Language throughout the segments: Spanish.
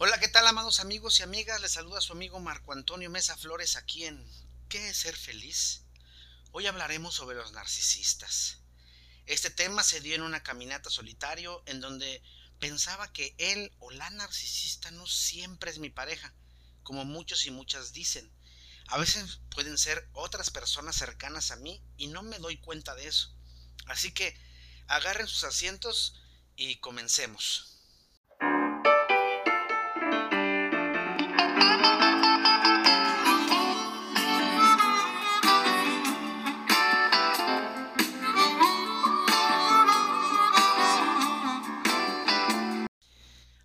Hola, ¿qué tal, amados amigos y amigas? Les saluda su amigo Marco Antonio Mesa Flores aquí en ¿Qué es ser feliz? Hoy hablaremos sobre los narcisistas. Este tema se dio en una caminata solitario en donde pensaba que él o la narcisista no siempre es mi pareja, como muchos y muchas dicen. A veces pueden ser otras personas cercanas a mí y no me doy cuenta de eso. Así que agarren sus asientos y comencemos.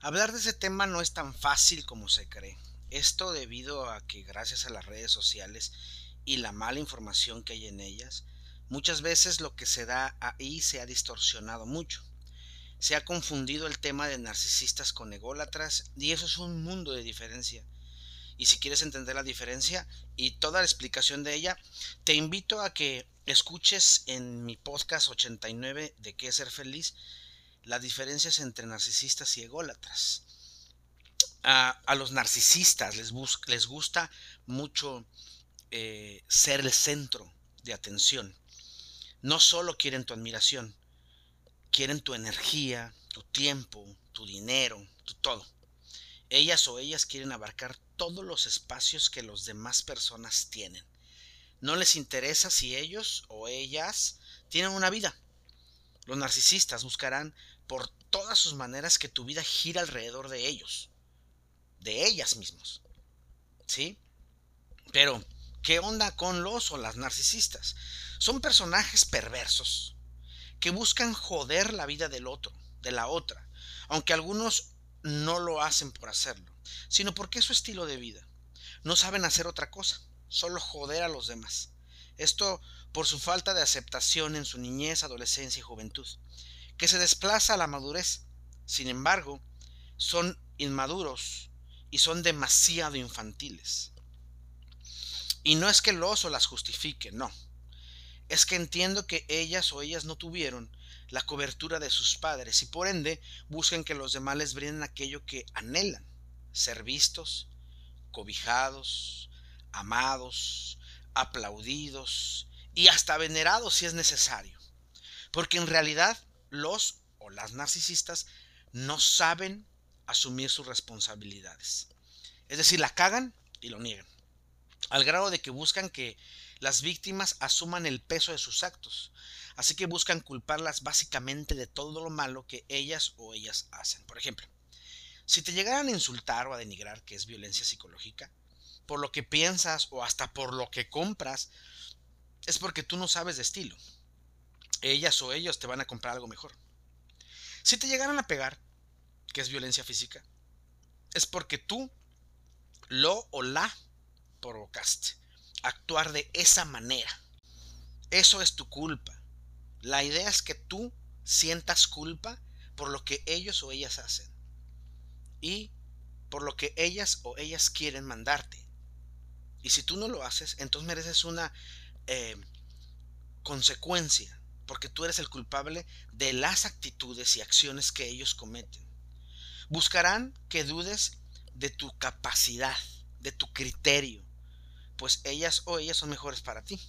Hablar de ese tema no es tan fácil como se cree. Esto debido a que gracias a las redes sociales y la mala información que hay en ellas, muchas veces lo que se da ahí se ha distorsionado mucho. Se ha confundido el tema de narcisistas con ególatras y eso es un mundo de diferencia. Y si quieres entender la diferencia y toda la explicación de ella, te invito a que escuches en mi podcast 89 de qué ser feliz las diferencias entre narcisistas y ególatras. A, los narcisistas les, les gusta mucho eh, ser el centro de atención. No solo quieren tu admiración, quieren tu energía, tu tiempo, tu dinero, tu todo. Ellas o ellas quieren abarcar todos los espacios que los demás personas tienen. No les interesa si ellos o ellas tienen una vida. Los narcisistas buscarán por todas sus maneras que tu vida gira alrededor de ellos, de ellas mismos. ¿Sí? Pero, ¿qué onda con los o las narcisistas? Son personajes perversos que buscan joder la vida del otro, de la otra, aunque algunos no lo hacen por hacerlo, sino porque es su estilo de vida. No saben hacer otra cosa, solo joder a los demás. Esto por su falta de aceptación en su niñez, adolescencia y juventud que se desplaza a la madurez. Sin embargo, son inmaduros y son demasiado infantiles. Y no es que el oso las justifique, no. Es que entiendo que ellas o ellas no tuvieron la cobertura de sus padres y por ende buscan que los demás les brinden aquello que anhelan, ser vistos, cobijados, amados, aplaudidos y hasta venerados si es necesario. Porque en realidad los o las narcisistas no saben asumir sus responsabilidades. Es decir, la cagan y lo niegan. Al grado de que buscan que las víctimas asuman el peso de sus actos. Así que buscan culparlas básicamente de todo lo malo que ellas o ellas hacen. Por ejemplo, si te llegaran a insultar o a denigrar, que es violencia psicológica, por lo que piensas o hasta por lo que compras, es porque tú no sabes de estilo ellas o ellos te van a comprar algo mejor. Si te llegaran a pegar, que es violencia física, es porque tú lo o la provocaste. Actuar de esa manera. Eso es tu culpa. La idea es que tú sientas culpa por lo que ellos o ellas hacen. Y por lo que ellas o ellas quieren mandarte. Y si tú no lo haces, entonces mereces una eh, consecuencia porque tú eres el culpable de las actitudes y acciones que ellos cometen. Buscarán que dudes de tu capacidad, de tu criterio, pues ellas o ellas son mejores para ti.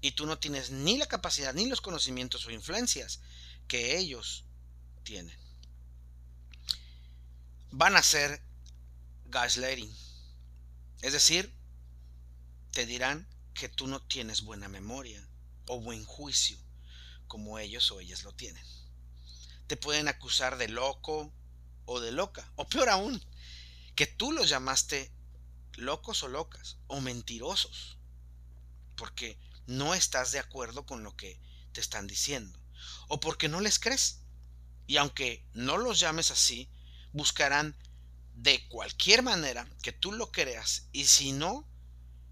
Y tú no tienes ni la capacidad, ni los conocimientos o influencias que ellos tienen. Van a ser gaslighting. Es decir, te dirán que tú no tienes buena memoria o buen juicio como ellos o ellas lo tienen. Te pueden acusar de loco o de loca, o peor aún, que tú los llamaste locos o locas, o mentirosos, porque no estás de acuerdo con lo que te están diciendo, o porque no les crees. Y aunque no los llames así, buscarán de cualquier manera que tú lo creas, y si no,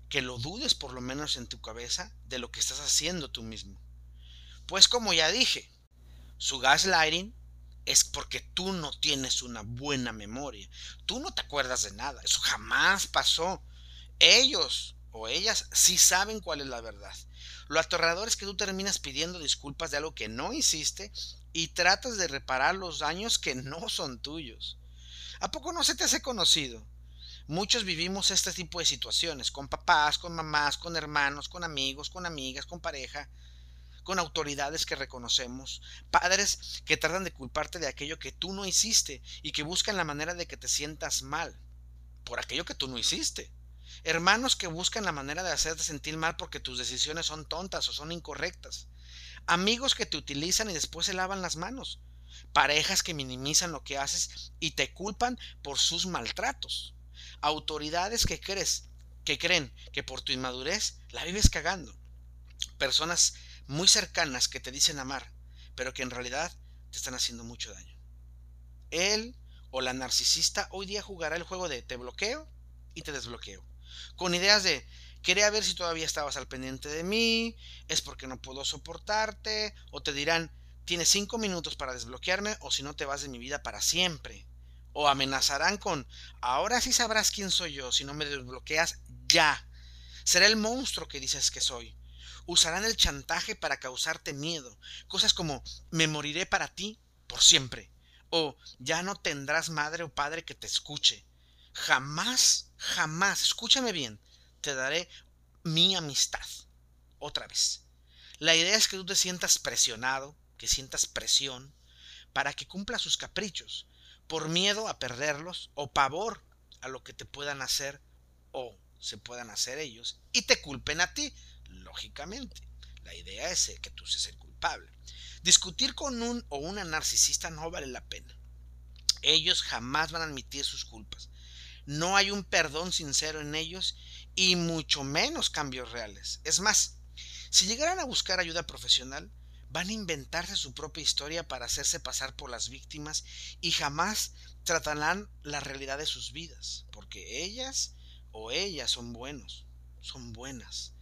que lo dudes por lo menos en tu cabeza de lo que estás haciendo tú mismo. Pues como ya dije, su gaslighting es porque tú no tienes una buena memoria. Tú no te acuerdas de nada. Eso jamás pasó. Ellos o ellas sí saben cuál es la verdad. Lo aterrador es que tú terminas pidiendo disculpas de algo que no hiciste y tratas de reparar los daños que no son tuyos. ¿A poco no se te hace conocido? Muchos vivimos este tipo de situaciones, con papás, con mamás, con hermanos, con amigos, con amigas, con pareja, con autoridades que reconocemos, padres que tratan de culparte de aquello que tú no hiciste y que buscan la manera de que te sientas mal por aquello que tú no hiciste. Hermanos que buscan la manera de hacerte sentir mal porque tus decisiones son tontas o son incorrectas. Amigos que te utilizan y después se lavan las manos. Parejas que minimizan lo que haces y te culpan por sus maltratos. Autoridades que crees que creen que por tu inmadurez la vives cagando. Personas muy cercanas que te dicen amar, pero que en realidad te están haciendo mucho daño. Él o la narcisista hoy día jugará el juego de te bloqueo y te desbloqueo. Con ideas de quería ver si todavía estabas al pendiente de mí, es porque no puedo soportarte, o te dirán tienes cinco minutos para desbloquearme o si no te vas de mi vida para siempre. O amenazarán con ahora sí sabrás quién soy yo si no me desbloqueas ya. Será el monstruo que dices que soy usarán el chantaje para causarte miedo. Cosas como me moriré para ti por siempre. O ya no tendrás madre o padre que te escuche. Jamás, jamás, escúchame bien, te daré mi amistad. Otra vez. La idea es que tú te sientas presionado, que sientas presión, para que cumpla sus caprichos, por miedo a perderlos o pavor a lo que te puedan hacer o se puedan hacer ellos y te culpen a ti lógicamente. La idea es que tú seas el culpable. Discutir con un o una narcisista no vale la pena. Ellos jamás van a admitir sus culpas. No hay un perdón sincero en ellos y mucho menos cambios reales. Es más, si llegaran a buscar ayuda profesional, van a inventarse su propia historia para hacerse pasar por las víctimas y jamás tratarán la realidad de sus vidas, porque ellas o ellas son buenos, son buenas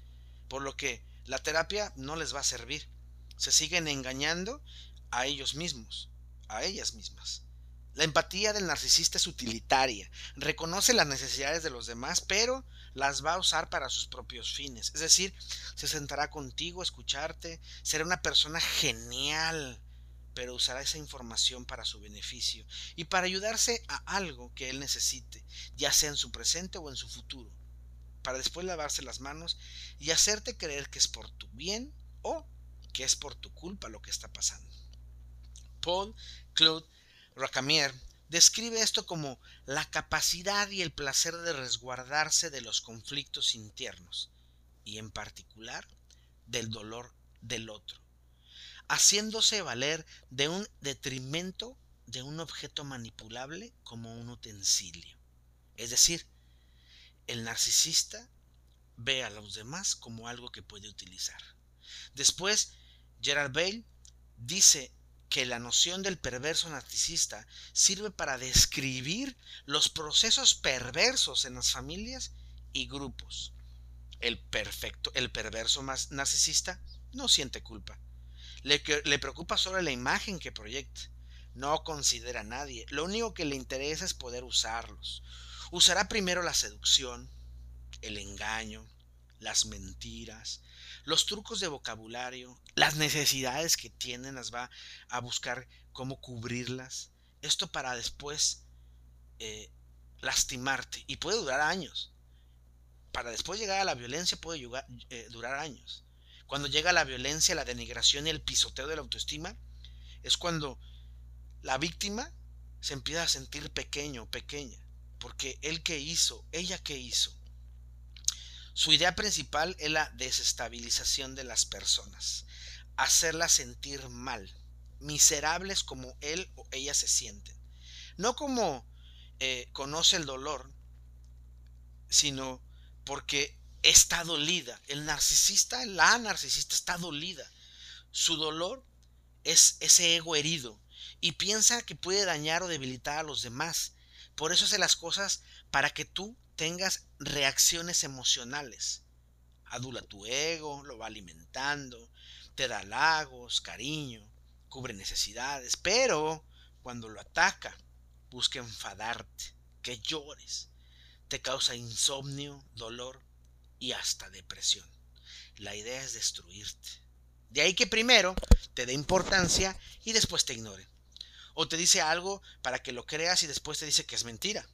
por lo que la terapia no les va a servir. Se siguen engañando a ellos mismos, a ellas mismas. La empatía del narcisista es utilitaria, reconoce las necesidades de los demás, pero las va a usar para sus propios fines. Es decir, se sentará contigo a escucharte, será una persona genial, pero usará esa información para su beneficio y para ayudarse a algo que él necesite, ya sea en su presente o en su futuro para después lavarse las manos y hacerte creer que es por tu bien o que es por tu culpa lo que está pasando. Paul Claude Racamier describe esto como la capacidad y el placer de resguardarse de los conflictos internos y en particular del dolor del otro, haciéndose valer de un detrimento de un objeto manipulable como un utensilio. Es decir, el narcisista ve a los demás como algo que puede utilizar. Después, Gerard Bale dice que la noción del perverso narcisista sirve para describir los procesos perversos en las familias y grupos. El perfecto, el perverso más narcisista no siente culpa. Le, le preocupa solo la imagen que proyecta. No considera a nadie. Lo único que le interesa es poder usarlos. Usará primero la seducción, el engaño, las mentiras, los trucos de vocabulario, las necesidades que tienen, las va a buscar cómo cubrirlas. Esto para después eh, lastimarte. Y puede durar años. Para después llegar a la violencia puede eh, durar años. Cuando llega la violencia, la denigración y el pisoteo de la autoestima, es cuando la víctima se empieza a sentir pequeño, pequeña. Porque él que hizo, ella que hizo. Su idea principal es la desestabilización de las personas, hacerlas sentir mal, miserables como él o ella se sienten. No como eh, conoce el dolor, sino porque está dolida. El narcisista, la narcisista está dolida. Su dolor es ese ego herido y piensa que puede dañar o debilitar a los demás por eso hace las cosas para que tú tengas reacciones emocionales. Adula tu ego, lo va alimentando, te da halagos, cariño, cubre necesidades, pero cuando lo ataca, busca enfadarte, que llores, te causa insomnio, dolor y hasta depresión. La idea es destruirte. De ahí que primero te dé importancia y después te ignore. O te dice algo para que lo creas y después te dice que es mentira.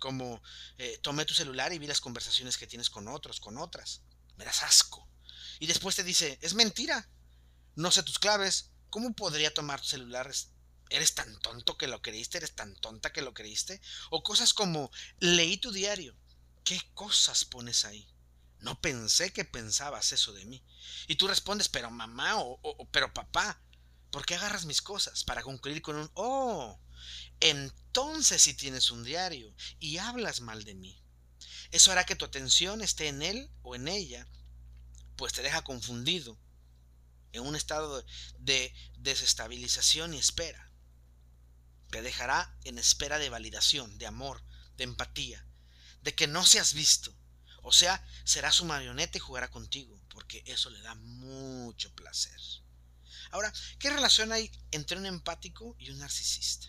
Como eh, tomé tu celular y vi las conversaciones que tienes con otros, con otras. Me das asco. Y después te dice, es mentira. No sé tus claves. ¿Cómo podría tomar tu celular? ¿Eres tan tonto que lo creíste? ¿Eres tan tonta que lo creíste? O cosas como, leí tu diario. ¿Qué cosas pones ahí? No pensé que pensabas eso de mí. Y tú respondes, pero mamá o, pero papá, ¿por qué agarras mis cosas? Para concluir con un, oh, entonces si tienes un diario y hablas mal de mí. Eso hará que tu atención esté en él o en ella, pues te deja confundido, en un estado de desestabilización y espera. Te dejará en espera de validación, de amor, de empatía, de que no seas visto, o sea, será su marioneta y jugará contigo, porque eso le da mucho placer. Ahora, ¿qué relación hay entre un empático y un narcisista?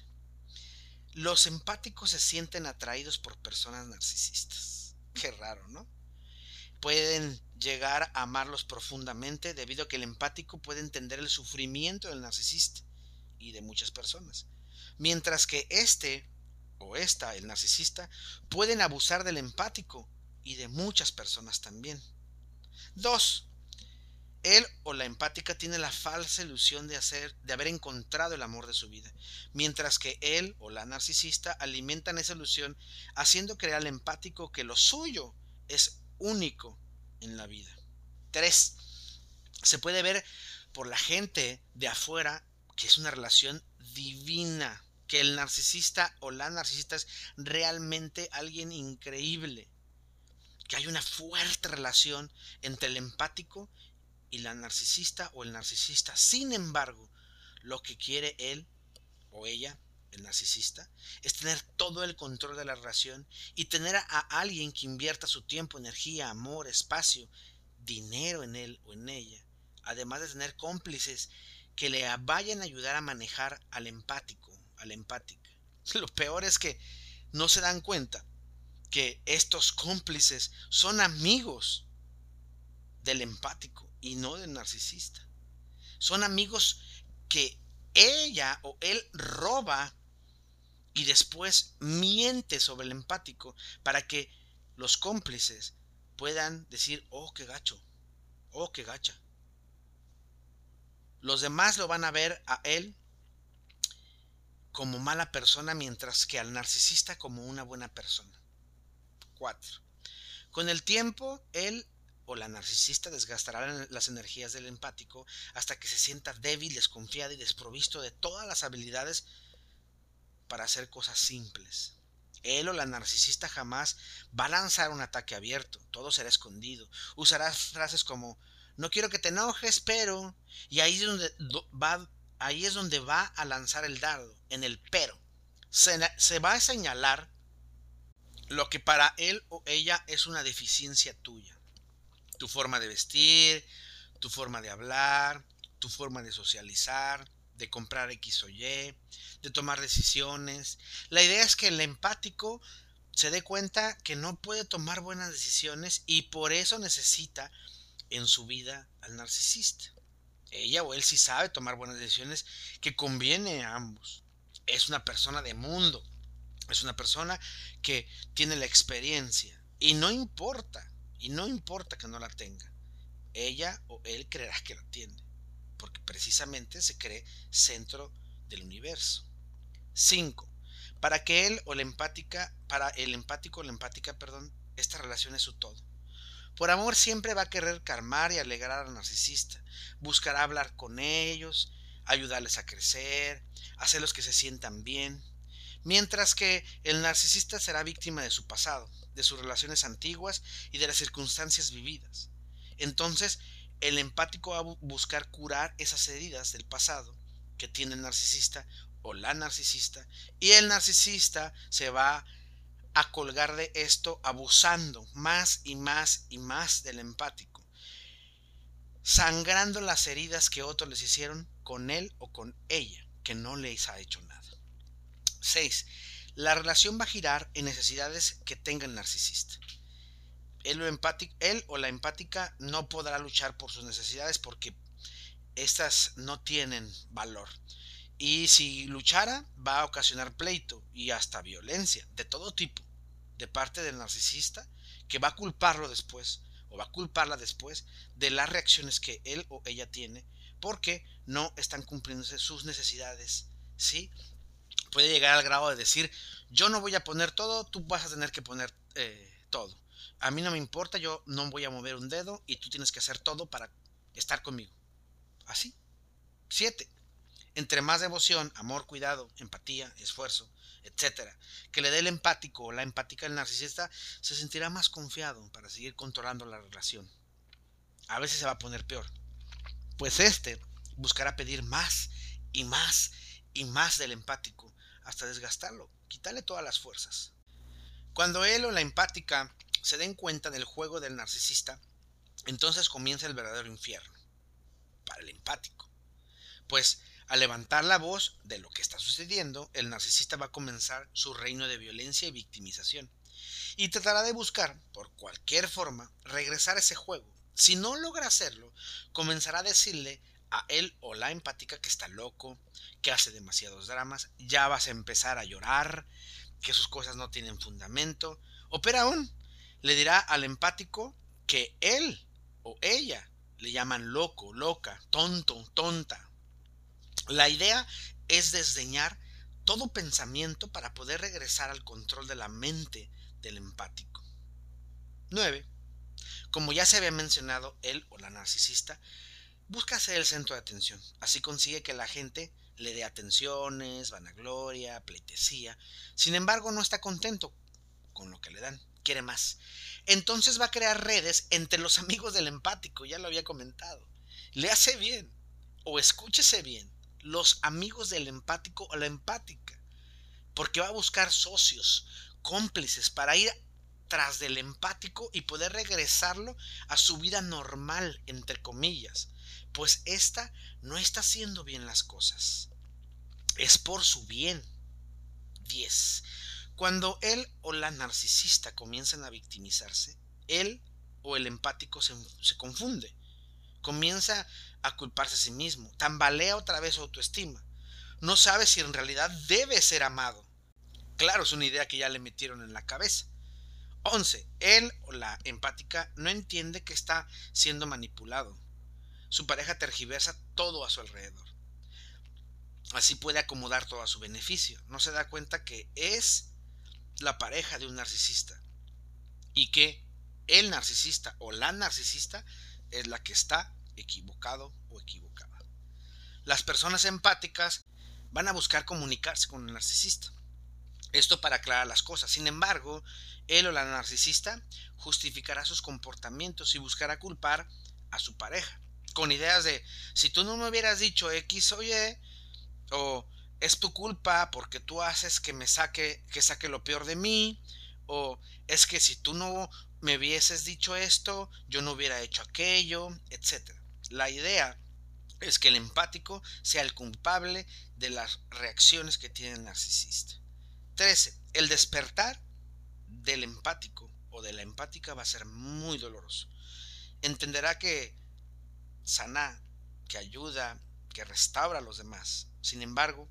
Los empáticos se sienten atraídos por personas narcisistas. Qué raro, ¿no? Pueden llegar a amarlos profundamente debido a que el empático puede entender el sufrimiento del narcisista y de muchas personas. Mientras que este o esta, el narcisista, pueden abusar del empático y de muchas personas también. Dos, él o la empática tiene la falsa ilusión de hacer, de haber encontrado el amor de su vida, mientras que él o la narcisista alimentan esa ilusión haciendo creer al empático que lo suyo es único en la vida. Tres, se puede ver por la gente de afuera que es una relación divina, que el narcisista o la narcisista es realmente alguien increíble que hay una fuerte relación entre el empático y la narcisista o el narcisista. Sin embargo, lo que quiere él o ella, el narcisista, es tener todo el control de la relación y tener a alguien que invierta su tiempo, energía, amor, espacio, dinero en él o en ella, además de tener cómplices que le vayan a ayudar a manejar al empático, a la empática. Lo peor es que no se dan cuenta que estos cómplices son amigos del empático y no del narcisista. Son amigos que ella o él roba y después miente sobre el empático para que los cómplices puedan decir, oh, qué gacho, oh, qué gacha. Los demás lo van a ver a él como mala persona, mientras que al narcisista como una buena persona. 4. Con el tiempo, él o la narcisista desgastará las energías del empático hasta que se sienta débil, desconfiado y desprovisto de todas las habilidades para hacer cosas simples. Él o la narcisista jamás va a lanzar un ataque abierto, todo será escondido. Usará frases como no quiero que te enojes, pero y ahí es donde va, ahí es donde va a lanzar el dardo, en el pero. se va a señalar lo que para él o ella es una deficiencia tuya. Tu forma de vestir, tu forma de hablar, tu forma de socializar, de comprar X o Y, de tomar decisiones. La idea es que el empático se dé cuenta que no puede tomar buenas decisiones y por eso necesita en su vida al narcisista. Ella o él sí sabe tomar buenas decisiones que conviene a ambos. Es una persona de mundo, es una persona que tiene la experiencia y no importa, y no importa que no la tenga. Ella o él creerá que la tiene, porque precisamente se cree centro del universo. 5. Para que él o la empática, para el empático o la empática, perdón, esta relación es su todo. Por amor siempre va a querer calmar y alegrar al narcisista. Buscará hablar con ellos, ayudarles a crecer, hacerlos que se sientan bien, mientras que el narcisista será víctima de su pasado, de sus relaciones antiguas y de las circunstancias vividas. Entonces, el empático va a buscar curar esas heridas del pasado que tiene el narcisista o la narcisista y el narcisista se va a colgar de esto abusando más y más y más del empático, sangrando las heridas que otros les hicieron con él o con ella, que no les ha hecho nada. 6. La relación va a girar en necesidades que tenga el narcisista. Él o, la empática no podrá luchar por sus necesidades porque estas no tienen valor. Y si luchara, va a ocasionar pleito y hasta violencia de todo tipo de parte del narcisista que va a culparlo después o va a culparla después de las reacciones que él o ella tiene porque no están cumpliéndose sus necesidades, ¿sí? Puede llegar al grado de decir, yo no voy a poner todo, tú vas a tener que poner eh, todo. A mí no me importa, yo no voy a mover un dedo y tú tienes que hacer todo para estar conmigo. Así. Siete. Entre más devoción, amor, cuidado, empatía, esfuerzo, etcétera, que le dé el empático o la empática al narcisista, se sentirá más confiado para seguir controlando la relación. A veces se va a poner peor, pues este buscará pedir más y más y más del empático hasta desgastarlo, quitarle todas las fuerzas. Cuando él o la empática se den cuenta del juego del narcisista, entonces comienza el verdadero infierno para el empático. Pues al levantar la voz de lo que está sucediendo, el narcisista va a comenzar su reino de violencia y victimización. Y tratará de buscar, por cualquier forma, regresar a ese juego. Si no logra hacerlo, comenzará a decirle a él o la empática que está loco, que hace demasiados dramas, ya vas a empezar a llorar, que sus cosas no tienen fundamento, o peor aún, le dirá al empático que él o ella le llaman loco, loca, tonto, tonta. La idea es desdeñar todo pensamiento para poder regresar al control de la mente del empático. 9. Como ya se había mencionado, él o la narcisista busca ser el centro de atención. Así consigue que la gente le dé atenciones, vanagloria, pleitesía. Sin embargo, no está contento con lo que le dan, quiere más. Entonces va a crear redes entre los amigos del empático, ya lo había comentado. Le hace bien, o escúchese bien, los amigos del empático o la empática, porque va a buscar socios, cómplices para ir tras del empático y poder regresarlo a su vida normal, entre comillas, pues ésta no está haciendo bien las cosas. Es por su bien. 10. Cuando él o la narcisista comienzan a victimizarse, él o el empático se, se confunde. Comienza a culparse a sí mismo, tambalea otra vez su autoestima. No sabe si en realidad debe ser amado. Claro, es una idea que ya le metieron en la cabeza. 11. Él o la empática no entiende que está siendo manipulado. Su pareja tergiversa todo a su alrededor. Así puede acomodar todo a su beneficio. No se da cuenta que es la pareja de un narcisista y que el narcisista o la narcisista es la que está equivocado o equivocada. Las personas empáticas van a buscar comunicarse con el narcisista. Esto para aclarar las cosas. Sin embargo, él o la narcisista justificará sus comportamientos y buscará culpar a su pareja. Con ideas de, si tú no me hubieras dicho X o Y, o es tu culpa porque tú haces que me saque, que saque lo peor de mí, o es que si tú no me hubieses dicho esto, yo no hubiera hecho aquello, etc. La idea es que el empático sea el culpable de las reacciones que tiene el narcisista. 13. El despertar del empático o de la empática va a ser muy doloroso. Entenderá que sana, que ayuda, que restaura a los demás. Sin embargo,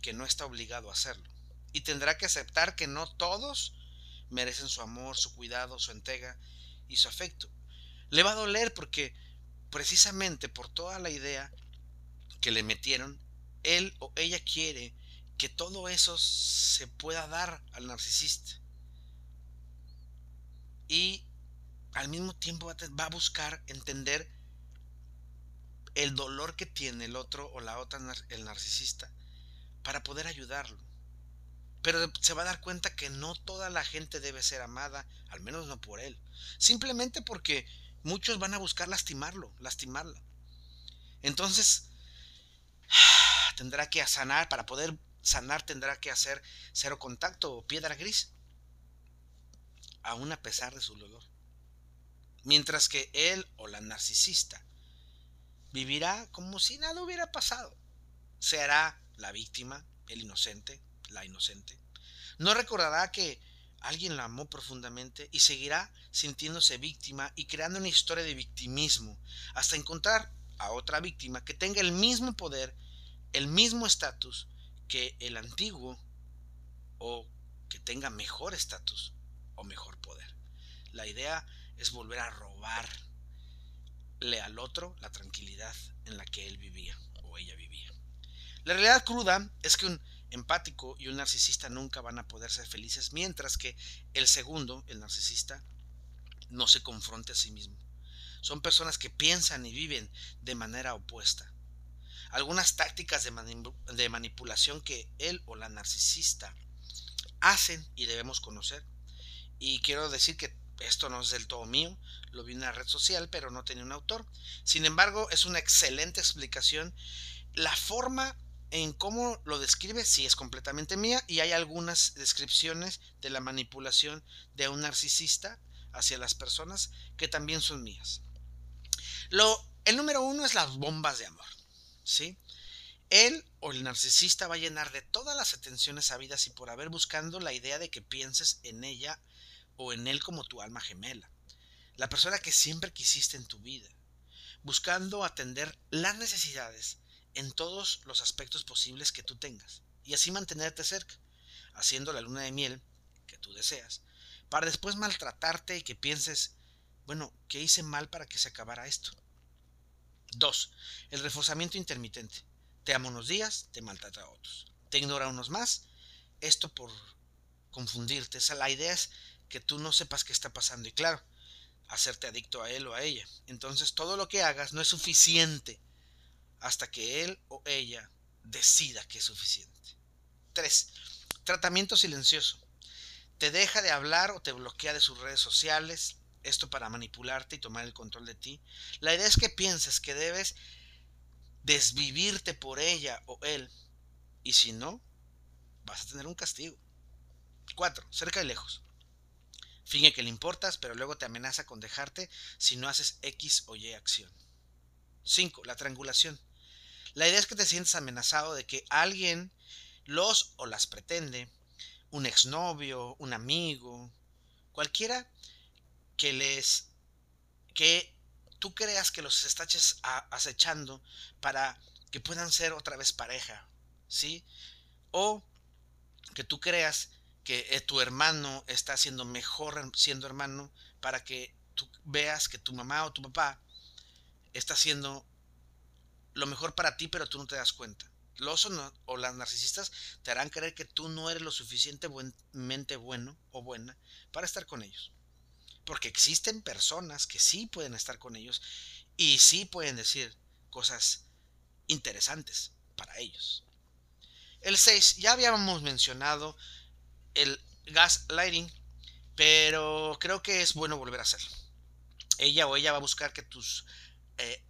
que no está obligado a hacerlo. Y tendrá que aceptar que no todos merecen su amor, su cuidado, su entrega y su afecto. Le va a doler porque precisamente por toda la idea que le metieron, él o ella quiere que todo eso se pueda dar al narcisista y al mismo tiempo va a buscar entender el dolor que tiene el otro o la otra, el narcisista, para poder ayudarlo. Pero se va a dar cuenta que no toda la gente debe ser amada, al menos no por él. Simplemente porque muchos van a buscar lastimarlo, lastimarla. Entonces, tendrá que sanar, para poder sanar tendrá que hacer cero contacto o piedra gris aún a pesar de su dolor. Mientras que él o la narcisista vivirá como si nada hubiera pasado. Se hará la víctima, el inocente, la inocente. No recordará que alguien la amó profundamente y seguirá sintiéndose víctima y creando una historia de victimismo hasta encontrar a otra víctima que tenga el mismo poder el mismo estatus que el antiguo o que tenga mejor estatus o mejor poder. La idea es volver a robarle al otro la tranquilidad en la que él vivía o ella vivía. La realidad cruda es que un empático y un narcisista nunca van a poder ser felices, mientras que el segundo, el narcisista, no se confronte a sí mismo. Son personas que piensan y viven de manera opuesta. Algunas tácticas de, manipulación que él o la narcisista hacen y debemos conocer. Y quiero decir que esto no es del todo mío, lo vi en una red social, pero no tenía un autor. Sin embargo, es una excelente explicación. La forma en cómo lo describe sí es completamente mía y hay algunas descripciones de la manipulación de un narcisista hacia las personas que también son mías. Lo, el número uno es las bombas de amor. ¿sí? Él o el narcisista va a llenar de todas las atenciones habidas y por haber buscando la idea de que pienses en ella o en él como tu alma gemela. La persona que siempre quisiste en tu vida. Buscando atender las necesidades en todos los aspectos posibles que tú tengas y así mantenerte cerca, haciendo la luna de miel que tú deseas, para después maltratarte y que pienses, bueno, ¿qué hice mal para que se acabara esto? 2. El reforzamiento intermitente. Te ama unos días, te maltrata a otros. Te ignora unos más. Esto por confundirte. Esa, la idea es que tú no sepas qué está pasando. Y claro, hacerte adicto a él o a ella. Entonces todo lo que hagas no es suficiente hasta que él o ella decida que es suficiente. 3. Tratamiento silencioso. Te deja de hablar o te bloquea de sus redes sociales. Esto para manipularte y tomar el control de ti. La idea es que pienses que debes desvivirte por ella o él. Y si no, vas a tener un castigo. 4. Cerca y lejos. Finge que le importas, pero luego te amenaza con dejarte si no haces X o Y acción. 5. La triangulación. La idea es que te sientes amenazado de que alguien los o las pretende, un exnovio, un amigo, cualquiera que les que tú creas que los estaches acechando para que puedan ser otra vez pareja, ¿sí? O que tú creas que eh, tu hermano está siendo mejor siendo hermano para que tú veas que tu mamá o tu papá está siendo lo mejor para ti, pero tú no te das cuenta. Los o, las narcisistas te harán creer que tú no eres lo suficientemente bueno o buena para estar con ellos. Porque existen personas que sí pueden estar con ellos y sí pueden decir cosas interesantes para ellos. El 6, ya habíamos mencionado el gaslighting, pero creo que es bueno volver a hacerlo. Ella o ella va a buscar que tus eh,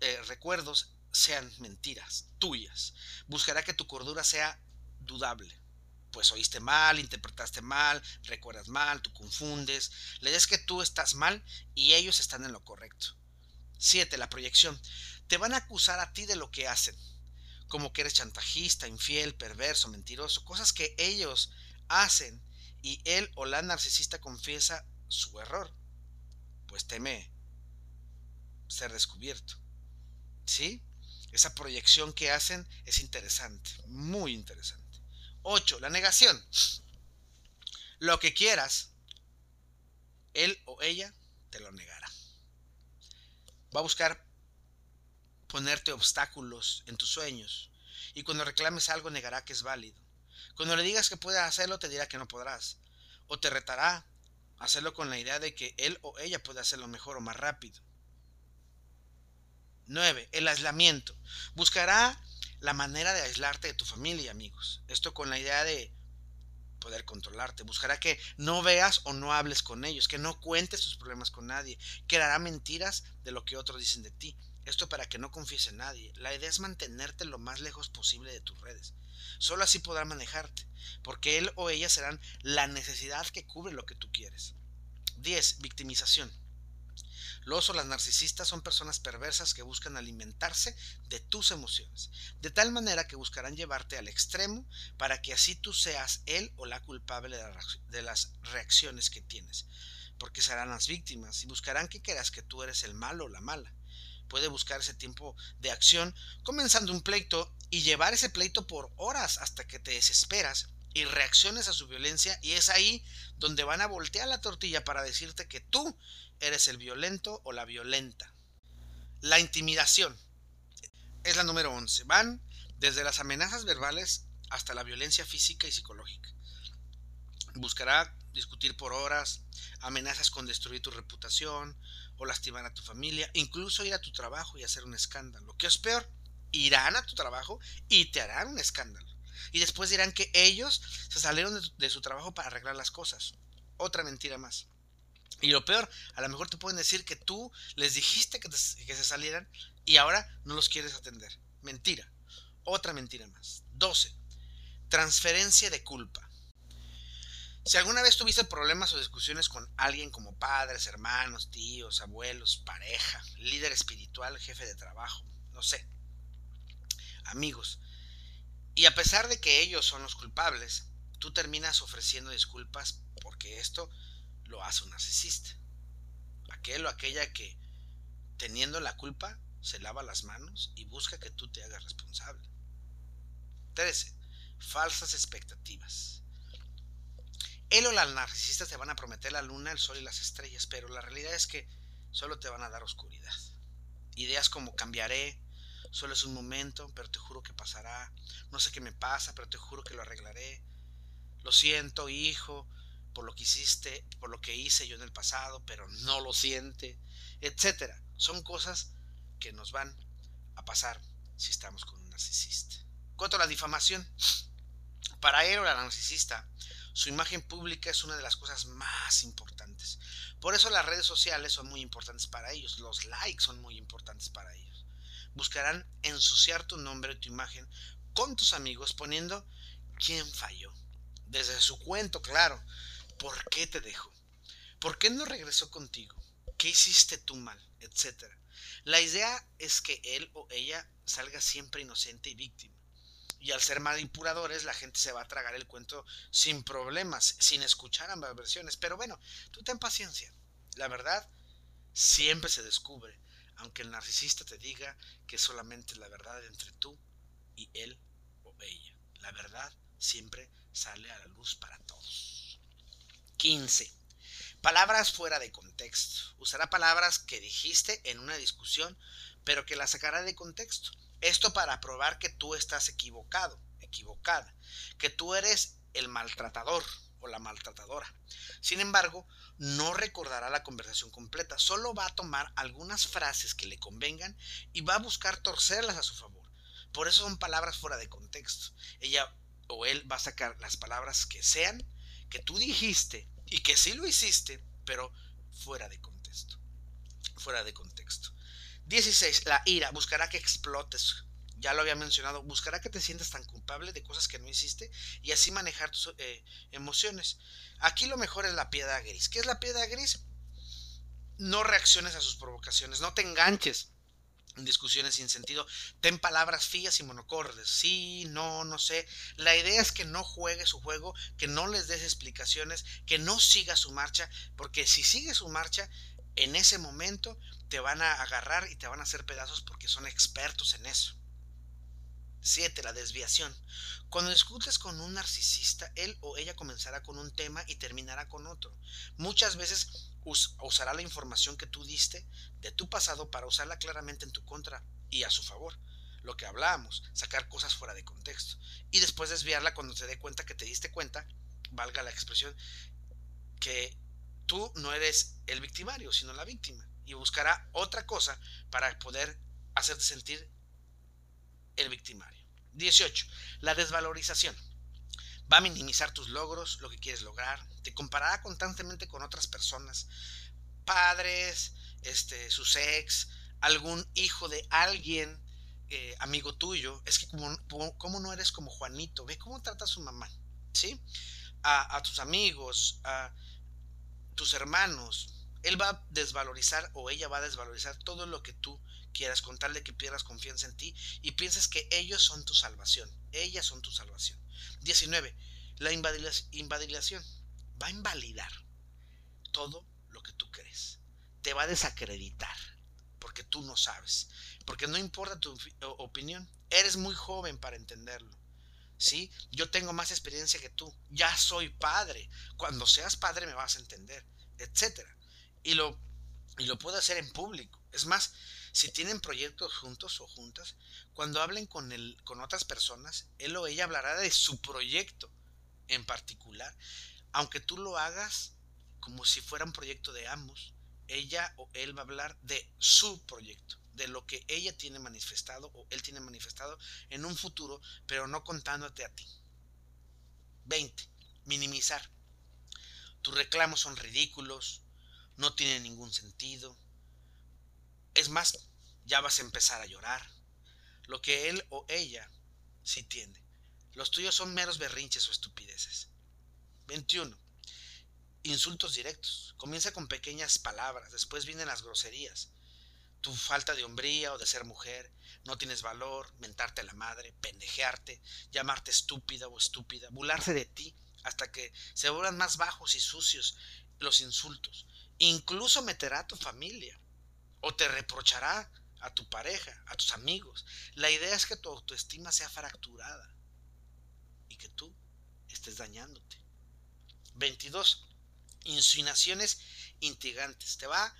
eh, recuerdos sean mentiras tuyas. Buscará que tu cordura sea dudable. Pues oíste mal, interpretaste mal, recuerdas mal, tú confundes. La idea es que tú estás mal y ellos están en lo correcto. 7. La proyección. Te van a acusar a ti de lo que hacen. Como que eres chantajista, infiel, perverso, mentiroso. Cosas que ellos hacen y él o la narcisista confiesa su error. Pues teme ser descubierto. ¿Sí? Esa proyección que hacen es interesante, muy interesante. 8. La negación. Lo que quieras, él o ella te lo negará. Va a buscar ponerte obstáculos en tus sueños y cuando reclames algo negará que es válido. Cuando le digas que puedes hacerlo te dirá que no podrás o te retará a hacerlo con la idea de que él o ella puede hacerlo mejor o más rápido. 9. El aislamiento. Buscará la manera de aislarte de tu familia amigos. Esto con la idea de poder controlarte. Buscará que no veas o no hables con ellos, que no cuentes tus problemas con nadie, que hará mentiras de lo que otros dicen de ti. Esto para que no confíes en nadie. La idea es mantenerte lo más lejos posible de tus redes. Solo así podrá manejarte, porque él o ella serán la necesidad que cubre lo que tú quieres. 10. Victimización. Los o las narcisistas son personas perversas que buscan alimentarse de tus emociones, de tal manera que buscarán llevarte al extremo para que así tú seas él o la culpable de las reacciones que tienes, porque serán las víctimas y buscarán que creas que tú eres el malo o la mala, puede buscar ese tiempo de acción comenzando un pleito y llevar ese pleito por horas hasta que te desesperas y reacciones a su violencia y es ahí donde van a voltear la tortilla para decirte que tú eres el violento o la violenta. La intimidación es la número 11. Van desde las amenazas verbales hasta la violencia física y psicológica. Buscará discutir por horas, amenazas con destruir tu reputación o lastimar a tu familia, incluso ir a tu trabajo y hacer un escándalo. Lo que es peor, irán a tu trabajo y te harán un escándalo. Y después dirán que ellos se salieron de, su trabajo para arreglar las cosas. Otra mentira más. Y lo peor, a lo mejor te pueden decir que tú les dijiste que, que se salieran y ahora no los quieres atender. Mentira. Otra mentira más. 12. Transferencia de culpa. Si alguna vez tuviste problemas o discusiones con alguien como padres, hermanos, tíos, abuelos, pareja, líder espiritual, jefe de trabajo, no sé, amigos, y a pesar de que ellos son los culpables, tú terminas ofreciendo disculpas porque esto lo hace un narcisista. Aquel o aquella que, teniendo la culpa, se lava las manos y busca que tú te hagas responsable. 13. Falsas expectativas. Él o la narcisista te van a prometer la luna, el sol y las estrellas, pero la realidad es que solo te van a dar oscuridad. Ideas como cambiaré, solo es un momento, pero te juro que pasará. No sé qué me pasa, pero te juro que lo arreglaré. Lo siento, hijo, por lo que hiciste, por lo que hice yo en el pasado, pero no lo siente, etcétera. Son cosas que nos van a pasar si estamos con un narcisista. Cuanto a la difamación, para él o la narcisista, su imagen pública es una de las cosas más importantes. Por eso las redes sociales son muy importantes para ellos, los likes son muy importantes para ellos. Buscarán ensuciar tu nombre y tu imagen con tus amigos poniendo quién falló. Desde su cuento, claro. ¿Por qué te dejó? ¿Por qué no regresó contigo? ¿Qué hiciste tú mal? Etcétera. La idea es que él o ella salga siempre inocente y víctima y al ser manipuladores la gente se va a tragar el cuento sin problemas, sin escuchar ambas versiones. Pero bueno, tú ten paciencia. La verdad siempre se descubre, aunque el narcisista te diga que solamente la verdad entre tú y él o ella. La verdad siempre sale a la luz para todos. 15. Palabras fuera de contexto. Usará palabras que dijiste en una discusión, pero que las sacará de contexto. Esto para probar que tú estás equivocado, equivocada, que tú eres el maltratador o la maltratadora. Sin embargo, no recordará la conversación completa, solo va a tomar algunas frases que le convengan y va a buscar torcerlas a su favor. Por eso son palabras fuera de contexto. Ella o él va a sacar las palabras que sean, que tú dijiste y que sí lo hiciste, pero fuera de contexto. Fuera de contexto. 16. La ira. Buscará que explotes. Ya lo había mencionado. Buscará que te sientas tan culpable de cosas que no hiciste y así manejar tus eh, emociones. Aquí lo mejor es la piedra gris. ¿Qué es la piedra gris? No reacciones a sus provocaciones. No te enganches en discusiones sin sentido. Ten palabras fías y monocordes. Sí, no, no sé. La idea es que no juegue su juego, que no les des explicaciones, que no siga su marcha, porque si sigue su marcha, en ese momento te van a agarrar y te van a hacer pedazos porque son expertos en eso. 7. La desviación. Cuando discutes con un narcisista, él o ella comenzará con un tema y terminará con otro. Muchas veces usará la información que tú diste de tu pasado para usarla claramente en tu contra y a su favor. Lo que hablábamos, sacar cosas fuera de contexto. Y después desviarla cuando se dé cuenta que te diste cuenta, valga la expresión, que tú no eres el victimario, sino la víctima. Y buscará otra cosa para poder hacerte sentir el victimario. 18. La desvalorización. Va a minimizar tus logros, lo que quieres lograr. Te comparará constantemente con otras personas. Padres, este, sus ex, algún hijo de alguien, eh, amigo tuyo. Es que como, no eres como Juanito, ve cómo trata a su mamá. ¿Sí? A, a tus amigos, a tus hermanos, él va a desvalorizar o ella va a desvalorizar todo lo que tú quieras, contarle que pierdas confianza en ti y pienses que ellos son tu salvación, ellas son tu salvación. 19. La invalidación va a invalidar todo lo que tú crees, te va a desacreditar, porque tú no sabes, porque no importa tu opinión, eres muy joven para entenderlo. ¿Sí? Yo tengo más experiencia que tú, ya soy padre, cuando seas padre me vas a entender, etcétera. Y lo y lo puedo hacer en público. Es más, si tienen proyectos juntos o juntas, cuando hablen con, el, con otras personas, él o ella hablará de su proyecto en particular, aunque tú lo hagas como si fuera un proyecto de ambos, ella o él va a hablar de su proyecto, de lo que ella tiene manifestado o él tiene manifestado en un futuro, pero no contándote a ti. 20. Minimizar. Tus reclamos son ridículos, no tienen ningún sentido. Es más, ya vas a empezar a llorar. Lo que él o ella sí tiene. Los tuyos son meros berrinches o estupideces. 21. Insultos directos. Comienza con pequeñas palabras, después vienen las groserías. Tu falta de hombría o de ser mujer, no tienes valor, mentarte a la madre, pendejearte, llamarte estúpida o estúpida, burlarse de ti, hasta que se vuelvan más bajos y sucios los insultos. Incluso meterá a tu familia o te reprochará a tu pareja, a tus amigos. La idea es que tu autoestima sea fracturada y que tú estés dañándote. 22. Insinuaciones intrigantes. Te va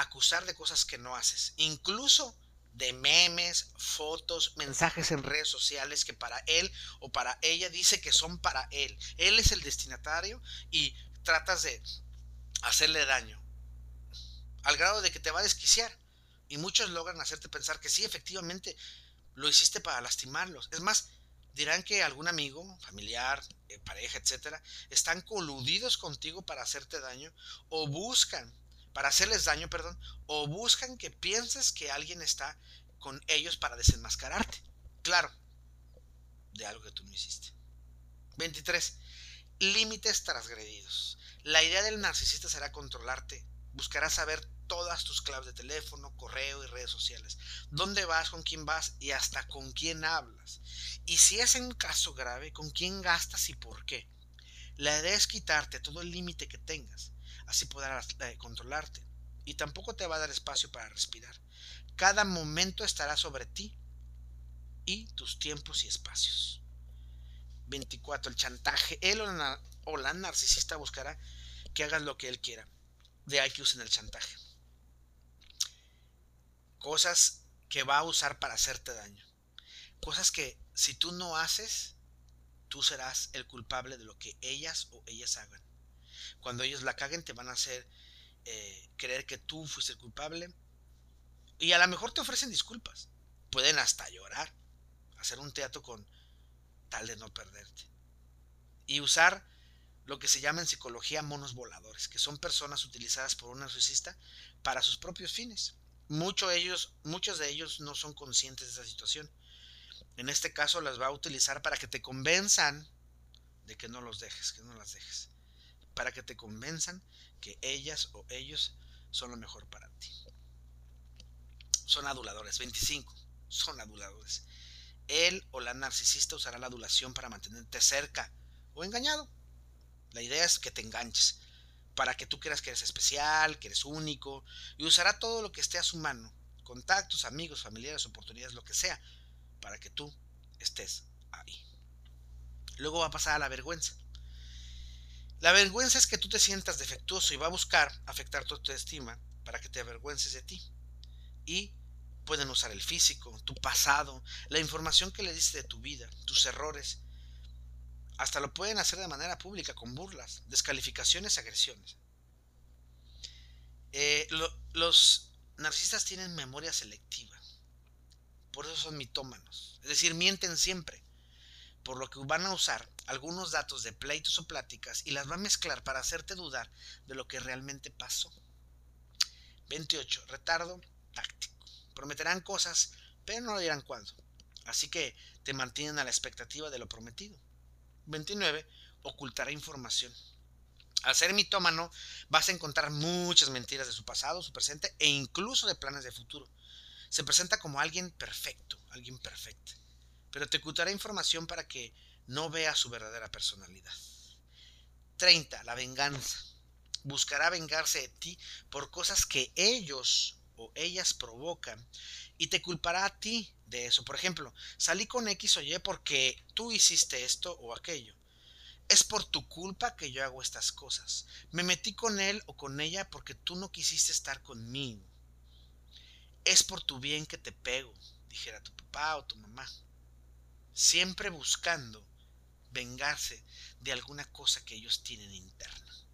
acusar de cosas que no haces. Incluso de memes, fotos, mensajes en redes sociales que para él o para ella dice que son para él. Él es el destinatario y tratas de hacerle daño. Al grado de que te va a desquiciar. Y muchos logran hacerte pensar que sí, efectivamente, lo hiciste para lastimarlos. Es más, dirán que algún amigo, familiar, eh, pareja, etcétera, están coludidos contigo para hacerte daño o buscan, para hacerles daño, perdón, o buscan que pienses que alguien está con ellos para desenmascararte. Claro, de algo que tú no hiciste. 23. Límites transgredidos. La idea del narcisista será controlarte. Buscará saber todas tus claves de teléfono, correo y redes sociales. Dónde vas, con quién vas y hasta con quién hablas. Y si es un caso grave, con quién gastas y por qué. La idea es quitarte todo el límite que tengas. Así podrás eh, controlarte. Y tampoco te va a dar espacio para respirar. Cada momento estará sobre ti y tus tiempos y espacios. 24. El chantaje. Él o la narcisista buscará que hagas lo que él quiera. De ahí que usen el chantaje. Cosas que va a usar para hacerte daño. Cosas que si tú no haces, tú serás el culpable de lo que ellas o ellas hagan. Cuando ellos la caguen, te van a hacer eh, creer que tú fuiste el culpable. Y a lo mejor te ofrecen disculpas. Pueden hasta llorar. Hacer un teatro con tal de no perderte. Y usar lo que se llama en psicología monos voladores, que son personas utilizadas por un narcisista para sus propios fines. Muchos de ellos, muchos de ellos no son conscientes de esa situación. En este caso las va a utilizar para que te convenzan de que no los dejes, que no las dejes. Para que te convenzan que ellas o ellos son lo mejor para ti. Son aduladores. 25. Son aduladores. Él o la narcisista usará la adulación para mantenerte cerca o engañado. La idea es que te enganches, para que tú creas que eres especial, que eres único, y usará todo lo que esté a su mano, contactos, amigos, familiares, oportunidades, lo que sea, para que tú estés ahí. Luego va a pasar a la vergüenza. La vergüenza es que tú te sientas defectuoso y va a buscar afectar tu autoestima para que te avergüences de ti. Y pueden usar el físico, tu pasado, la información que le diste de tu vida, tus errores, hasta lo pueden hacer de manera pública, con burlas, descalificaciones, agresiones. Eh, los narcisistas tienen memoria selectiva. Por eso son mitómanos. Es decir, mienten siempre. Por lo que van a usar algunos datos de pleitos o pláticas y las va a mezclar para hacerte dudar de lo que realmente pasó. 28. Retardo táctico. Prometerán cosas, pero no dirán cuándo. Así que te mantienen a la expectativa de lo prometido. 29, ocultará información. Al ser mitómano, vas a encontrar muchas mentiras de su pasado, su presente e incluso de planes de futuro. Se presenta como alguien perfecto, alguien perfecto. Pero te ocultará información para que no veas su verdadera personalidad. 30. La venganza. Buscará vengarse de ti por cosas que ellos o ellas provocan y te culpará a ti de eso. Por ejemplo, salí con X o Y porque tú hiciste esto o aquello. Es por tu culpa que yo hago estas cosas. Me metí con él o con ella porque tú no quisiste estar conmigo. Es por tu bien que te pego, dijera tu papá o tu mamá. Siempre buscando vengarse de alguna cosa que ellos tienen interna.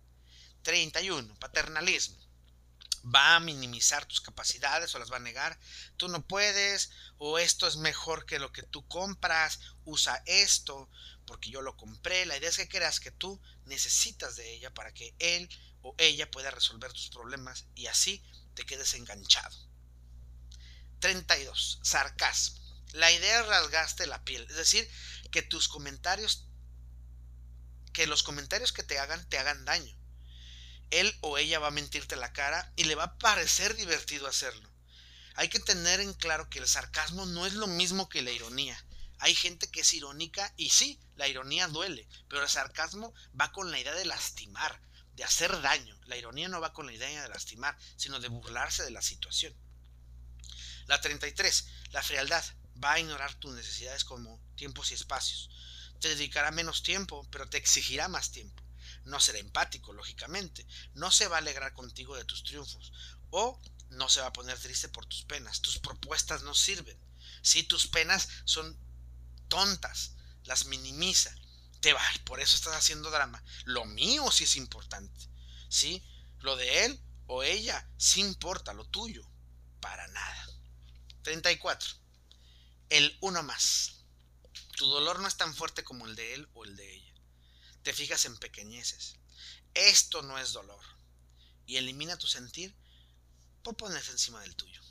31. Paternalismo. Va a minimizar tus capacidades o las va a negar. Tú no puedes o esto es mejor que lo que tú compras. Usa esto porque yo lo compré. La idea es que creas que tú necesitas de ella para que él o ella pueda resolver tus problemas y así te quedes enganchado. 32. Sarcasmo. La idea es rasgaste la piel, es decir, que tus comentarios, que los comentarios que te hagan te hagan daño. Él o ella va a mentirte la cara y le va a parecer divertido hacerlo. Hay que tener en claro que el sarcasmo no es lo mismo que la ironía. Hay gente que es irónica y sí, la ironía duele, pero el sarcasmo va con la idea de lastimar, de hacer daño. La ironía no va con la idea de lastimar, sino de burlarse de la situación. La 33. La frialdad va a ignorar tus necesidades como tiempos y espacios. Te dedicará menos tiempo, pero te exigirá más tiempo. No será empático, lógicamente. No se va a alegrar contigo de tus triunfos. O no se va a poner triste por tus penas. Tus propuestas no sirven. Si tus penas son tontas, las minimiza. Te va, por eso estás haciendo drama. Lo mío sí es importante. ¿Sí? Lo de él o ella sí importa, lo tuyo, para nada. 34 el uno más. Tu dolor no es tan fuerte como el de él o el de ella. Te fijas en pequeñeces. Esto no es dolor. Y elimina tu sentir por ponerse encima del tuyo.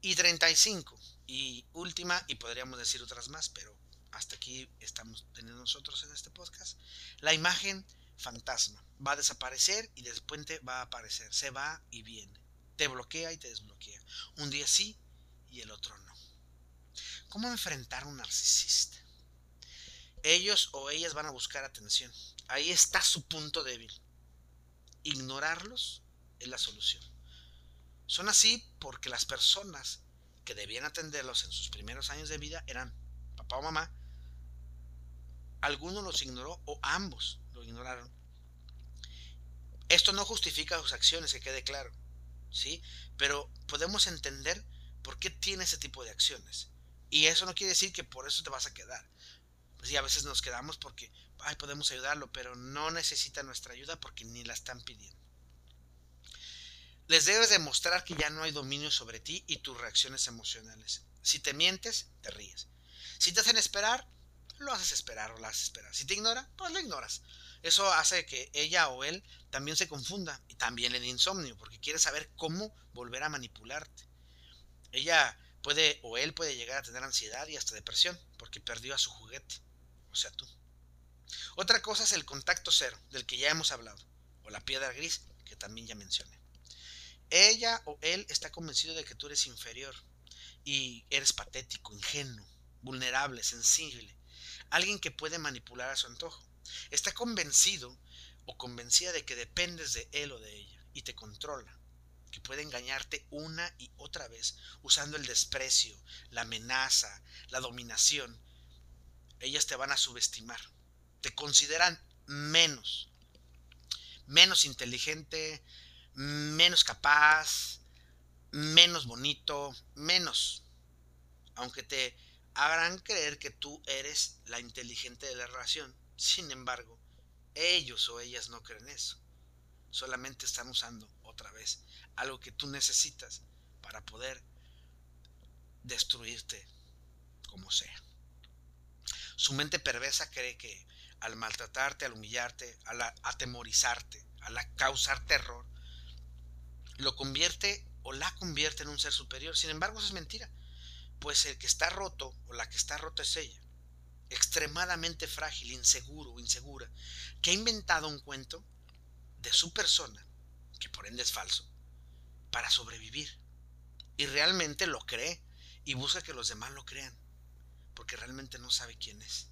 Y 35. Y última, y podríamos decir otras más, pero hasta aquí estamos teniendo nosotros en este podcast. La imagen fantasma va a desaparecer y después te va a aparecer. Se va y viene. Te bloquea y te desbloquea. Un día sí y el otro no. ¿Cómo enfrentar a un narcisista? Ellos o ellas van a buscar atención. Ahí está su punto débil. Ignorarlos es la solución. Son así porque las personas que debían atenderlos en sus primeros años de vida eran papá o mamá. Alguno los ignoró o ambos lo ignoraron. Esto no justifica sus acciones, que quede claro. ¿sí? Pero podemos entender ¿Por qué tiene ese tipo de acciones? Y eso no quiere decir que por eso te vas a quedar. Pues sí, a veces nos quedamos porque, ay, podemos ayudarlo, pero no necesita nuestra ayuda porque ni la están pidiendo. Les debes demostrar que ya no hay dominio sobre ti y tus reacciones emocionales. Si te mientes, te ríes. Si te hacen esperar, lo haces esperar o la haces esperar. Si te ignora, pues lo ignoras. Eso hace que ella o él también se confunda y también le dé insomnio porque quiere saber cómo volver a manipularte. Ella puede o él puede llegar a tener ansiedad y hasta depresión porque perdió a su juguete, o sea tú. Otra cosa es el contacto cero, del que ya hemos hablado, o la piedra gris, que también ya mencioné. Ella o él está convencido de que tú eres inferior y eres patético, ingenuo, vulnerable, sensible, alguien que puede manipular a su antojo. Está convencido o convencida de que dependes de él o de ella y te controla que puede engañarte una y otra vez usando el desprecio, la amenaza, la dominación. Ellas te van a subestimar, te consideran menos, menos inteligente, menos capaz, menos bonito, menos. Aunque te hagan creer que tú eres la inteligente de la relación. Sin embargo, ellos o ellas no creen eso. Solamente están usando otra vez algo que tú necesitas para poder destruirte como sea. Su mente perversa cree que al maltratarte, al humillarte, al atemorizarte, al causar terror, lo convierte o la convierte en un ser superior. Sin embargo, eso es mentira. Pues el que está roto o la que está rota es ella. Extremadamente frágil, inseguro o insegura, que ha inventado un cuento de su persona, que por ende es falso, para sobrevivir. Y realmente lo cree y busca que los demás lo crean, porque realmente no sabe quién es.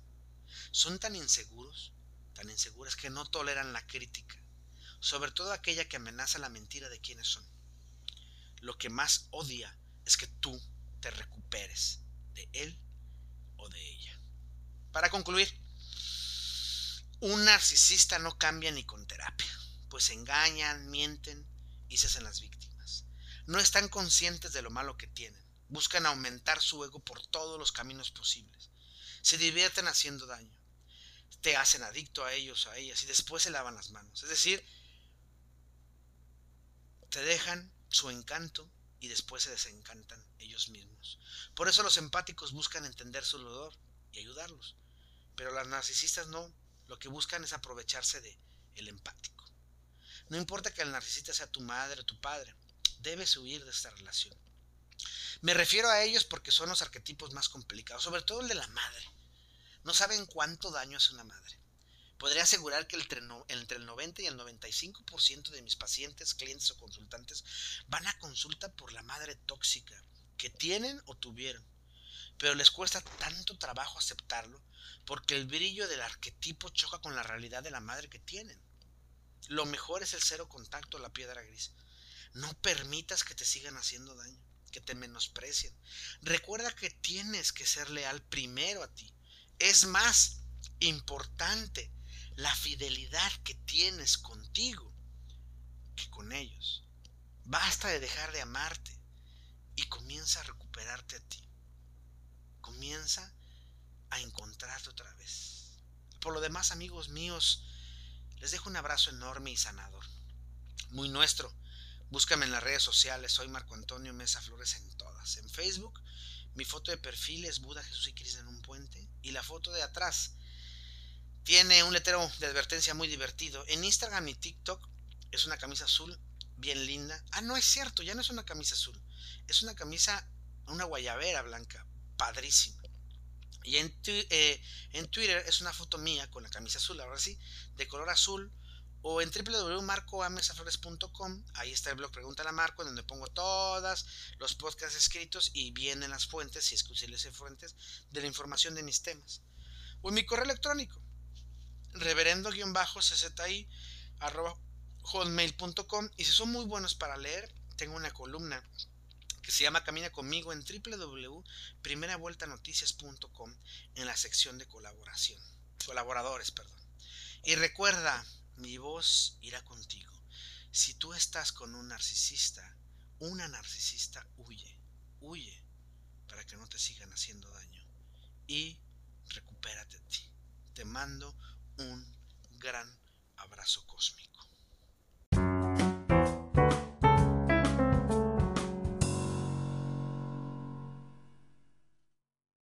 Son tan inseguros, tan inseguras que no toleran la crítica, sobre todo aquella que amenaza la mentira de quiénes son. lo que más odia es que tú te recuperes de él o de ella. Para concluir, un narcisista no cambia ni con terapia, pues engañan, mienten y se hacen las víctimas. No están conscientes de lo malo que tienen, buscan aumentar su ego por todos los caminos posibles, se divierten haciendo daño, te hacen adicto a ellos, a ellas y después se lavan las manos. Es decir, te dejan su encanto y después se desencantan ellos mismos. Por eso los empáticos buscan entender su dolor y ayudarlos. Pero las narcisistas no, lo que buscan es aprovecharse de el empático. No importa que el narcisista sea tu madre o tu padre, debes huir de esta relación. Me refiero a ellos porque son los arquetipos más complicados, sobre todo el de la madre. No saben cuánto daño hace una madre. Podría asegurar que entre, el 90 y el 95% de mis pacientes, clientes o consultantes van a consulta por la madre tóxica que tienen o tuvieron. Pero les cuesta tanto trabajo aceptarlo porque el brillo del arquetipo choca con la realidad de la madre que tienen. Lo mejor es el cero contacto la piedra gris. No permitas que te sigan haciendo daño, que te menosprecien. Recuerda que tienes que ser leal primero a ti. Es más importante la fidelidad que tienes contigo que con ellos. Basta de dejar de amarte y comienza a recuperarte a ti. Comienza a encontrarte otra vez. Por lo demás, amigos míos, les dejo un abrazo enorme y sanador. Muy nuestro. Búscame en las redes sociales, soy Marco Antonio Mesa Flores en todas. En Facebook, mi foto de perfil es Buda, Jesús y Cristo en un puente. Y la foto de atrás tiene un letrero de advertencia muy divertido. En Instagram y TikTok es una camisa azul bien linda. Ah, no es cierto, ya no es una camisa azul. Es una camisa, una guayabera blanca, padrísima. Y en, eh, en Twitter es una foto mía con la camisa azul, ahora sí, de color azul. O en www.marcoamesaflores.com, ahí está el blog Pregunta a Marco, donde pongo todas los podcasts escritos y vienen las fuentes, si es que fuentes, de la información de mis temas. O en mi correo electrónico, reverendo-cci hotmail.com y si son muy buenos para leer, tengo una columna que se llama Camina conmigo en www.primeravueltanoticias.com en la sección de colaboración, colaboradores, perdón. Y recuerda, mi voz irá contigo. Si tú estás con un narcisista, una narcisista, huye, huye para que no te sigan haciendo daño y recupérate ti. Te mando un gran abrazo cósmico.